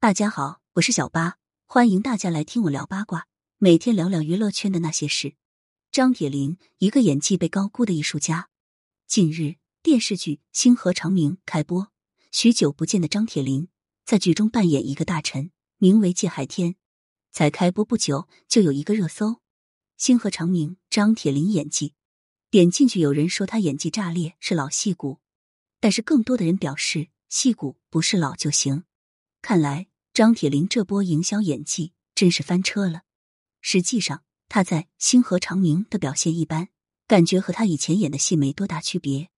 大家好，我是小八，欢迎大家来听我聊八卦，每天聊聊娱乐圈的那些事。张铁林，一个演技被高估的艺术家。近日，电视剧《星河长明》开播，许久不见的张铁林在剧中扮演一个大臣，名为界海天。才开播不久，就有一个热搜：《星河长明》张铁林演技。点进去，有人说他演技炸裂，是老戏骨，但是更多的人表示，戏骨不是老就行。看来张铁林这波营销演技真是翻车了。实际上，他在《星河长明》的表现一般，感觉和他以前演的戏没多大区别，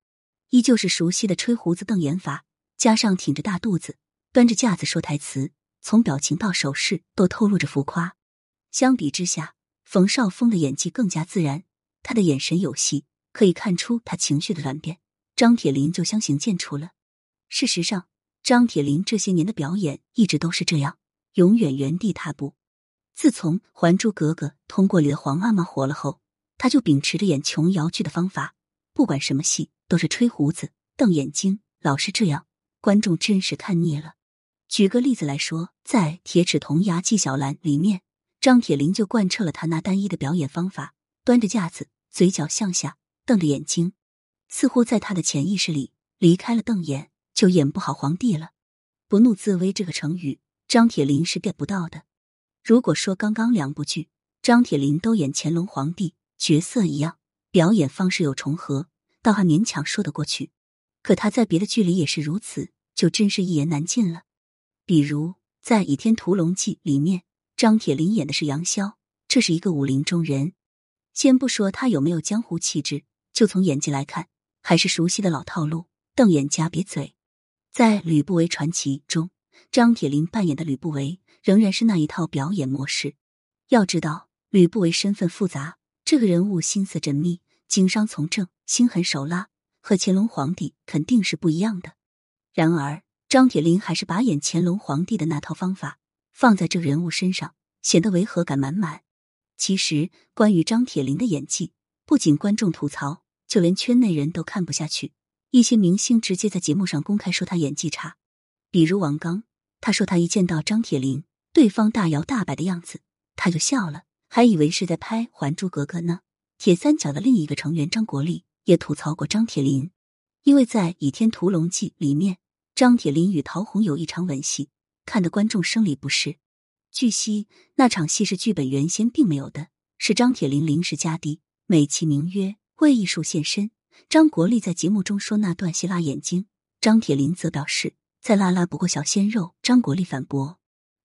依旧是熟悉的吹胡子瞪眼法，加上挺着大肚子，端着架子说台词，从表情到手势都透露着浮夸。相比之下，冯绍峰的演技更加自然，他的眼神有戏，可以看出他情绪的转变。张铁林就相形见绌了。事实上。张铁林这些年的表演一直都是这样，永远原地踏步。自从《还珠格格》通过里的皇阿玛火了后，他就秉持着演琼瑶剧的方法，不管什么戏都是吹胡子、瞪眼睛，老是这样，观众真是看腻了。举个例子来说，在《铁齿铜牙纪晓岚》里面，张铁林就贯彻了他那单一的表演方法，端着架子，嘴角向下，瞪着眼睛，似乎在他的潜意识里离开了瞪眼。就演不好皇帝了，不怒自威这个成语，张铁林是 get 不到的。如果说刚刚两部剧张铁林都演乾隆皇帝角色一样，表演方式有重合，倒还勉强说得过去。可他在别的剧里也是如此，就真是一言难尽了。比如在《倚天屠龙记》里面，张铁林演的是杨逍，这是一个武林中人。先不说他有没有江湖气质，就从演技来看，还是熟悉的老套路，瞪眼夹瘪嘴。在《吕不韦传奇》中，张铁林扮演的吕不韦仍然是那一套表演模式。要知道，吕不韦身份复杂，这个人物心思缜密，经商从政，心狠手辣，和乾隆皇帝肯定是不一样的。然而，张铁林还是把演乾隆皇帝的那套方法放在这个人物身上，显得违和感满满。其实，关于张铁林的演技，不仅观众吐槽，就连圈内人都看不下去。一些明星直接在节目上公开说他演技差，比如王刚，他说他一见到张铁林，对方大摇大摆的样子，他就笑了，还以为是在拍《还珠格格》呢。铁三角的另一个成员张国立也吐槽过张铁林，因为在《倚天屠龙记》里面，张铁林与陶虹有一场吻戏，看得观众生理不适。据悉，那场戏是剧本原先并没有的，是张铁林临时加的，美其名曰为艺术献身。张国立在节目中说那段戏辣眼睛，张铁林则表示再辣辣不过小鲜肉。张国立反驳：“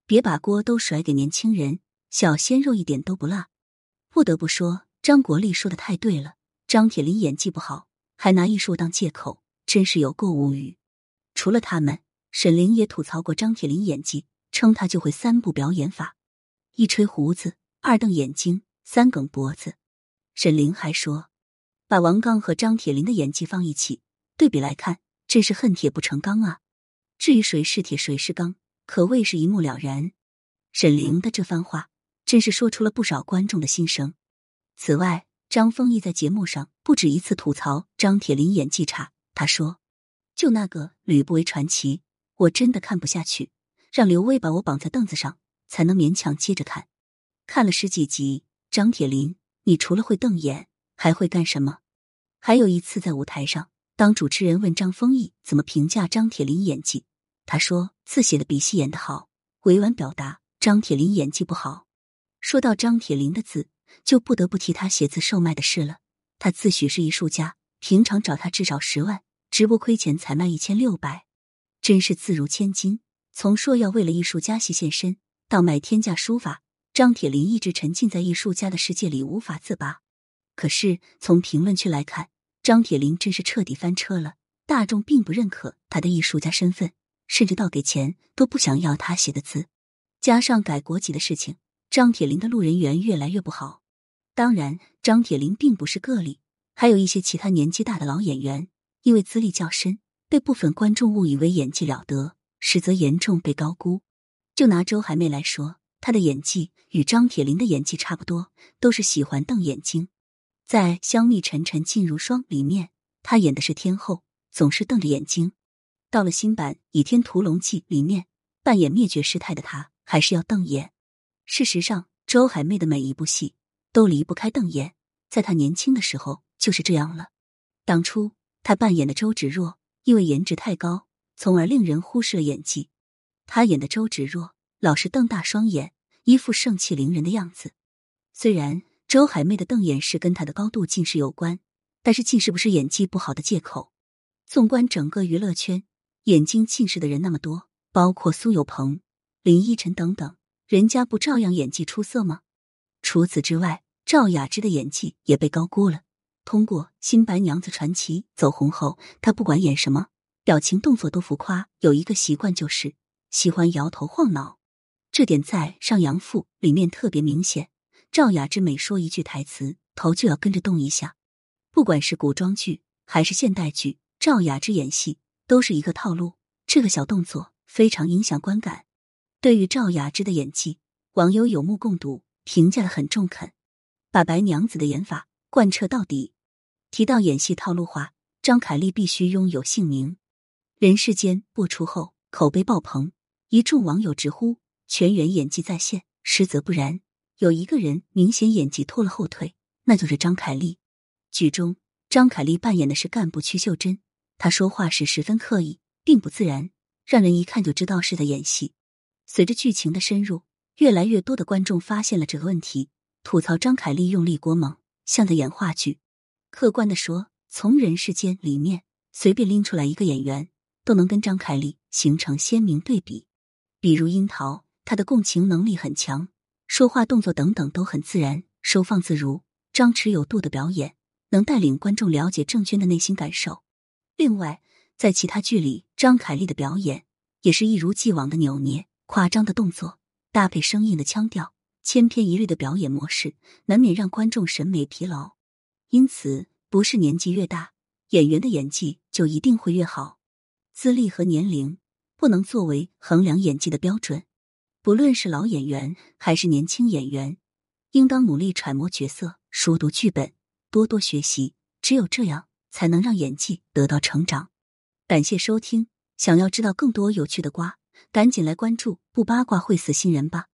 别把锅都甩给年轻人，小鲜肉一点都不辣。”不得不说，张国立说的太对了。张铁林演技不好，还拿艺术当借口，真是有够无语。除了他们，沈凌也吐槽过张铁林演技，称他就会三步表演法：一吹胡子，二瞪眼睛，三梗脖子。沈凌还说。把王刚和张铁林的演技放一起对比来看，真是恨铁不成钢啊！至于谁是铁谁是钢，可谓是一目了然。沈凌的这番话，真是说出了不少观众的心声。此外，张丰毅在节目上不止一次吐槽张铁林演技差。他说：“就那个《吕不韦传奇》，我真的看不下去，让刘威把我绑在凳子上，才能勉强接着看。看了十几集，张铁林，你除了会瞪眼。”还会干什么？还有一次在舞台上，当主持人问张丰毅怎么评价张铁林演技，他说字写的比戏演的好，委婉表达张铁林演技不好。说到张铁林的字，就不得不提他写字售卖的事了。他自诩是艺术家，平常找他至少十万，直播亏钱才卖一千六百，真是字如千金。从说要为了艺术家戏献身，到买天价书法，张铁林一直沉浸在艺术家的世界里无法自拔。可是从评论区来看，张铁林真是彻底翻车了。大众并不认可他的艺术家身份，甚至到给钱都不想要他写的字。加上改国籍的事情，张铁林的路人缘越来越不好。当然，张铁林并不是个例，还有一些其他年纪大的老演员，因为资历较深，被部分观众误以为演技了得，实则严重被高估。就拿周海媚来说，她的演技与张铁林的演技差不多，都是喜欢瞪眼睛。在《香蜜沉沉烬如霜》里面，她演的是天后，总是瞪着眼睛。到了新版《倚天屠龙记》里面，扮演灭绝师太的她还是要瞪眼。事实上，周海媚的每一部戏都离不开瞪眼，在她年轻的时候就是这样了。当初她扮演的周芷若，因为颜值太高，从而令人忽视了演技。她演的周芷若老是瞪大双眼，一副盛气凌人的样子。虽然周海媚的瞪眼是跟她的高度近视有关，但是近视不是演技不好的借口。纵观整个娱乐圈，眼睛近视的人那么多，包括苏有朋、林依晨等等，人家不照样演技出色吗？除此之外，赵雅芝的演技也被高估了。通过《新白娘子传奇》走红后，她不管演什么，表情动作都浮夸，有一个习惯就是喜欢摇头晃脑。这点在《上阳赋》里面特别明显。赵雅芝每说一句台词，头就要跟着动一下。不管是古装剧还是现代剧。赵雅芝演戏都是一个套路，这个小动作非常影响观感。对于赵雅芝的演技，网友有目共睹，评价的很中肯，把白娘子的演法贯彻到底。提到演戏套路化，张凯丽必须拥有姓名。人世间播出后口碑爆棚，一众网友直呼全员演技在线。实则不然，有一个人明显演技拖了后腿，那就是张凯丽。剧中张凯丽扮演的是干部曲秀珍。她说话时十分刻意，并不自然，让人一看就知道是在演戏。随着剧情的深入，越来越多的观众发现了这个问题，吐槽张凯丽用力过猛，像在演话剧。客观的说，从《人世间》里面随便拎出来一个演员，都能跟张凯丽形成鲜明对比。比如樱桃，她的共情能力很强，说话、动作等等都很自然，收放自如，张弛有度的表演，能带领观众了解郑娟的内心感受。另外，在其他剧里，张凯丽的表演也是一如既往的扭捏、夸张的动作，搭配生硬的腔调，千篇一律的表演模式，难免让观众审美疲劳。因此，不是年纪越大，演员的演技就一定会越好。资历和年龄不能作为衡量演技的标准。不论是老演员还是年轻演员，应当努力揣摩角色，熟读剧本，多多学习。只有这样。才能让演技得到成长。感谢收听，想要知道更多有趣的瓜，赶紧来关注，不八卦会死新人吧。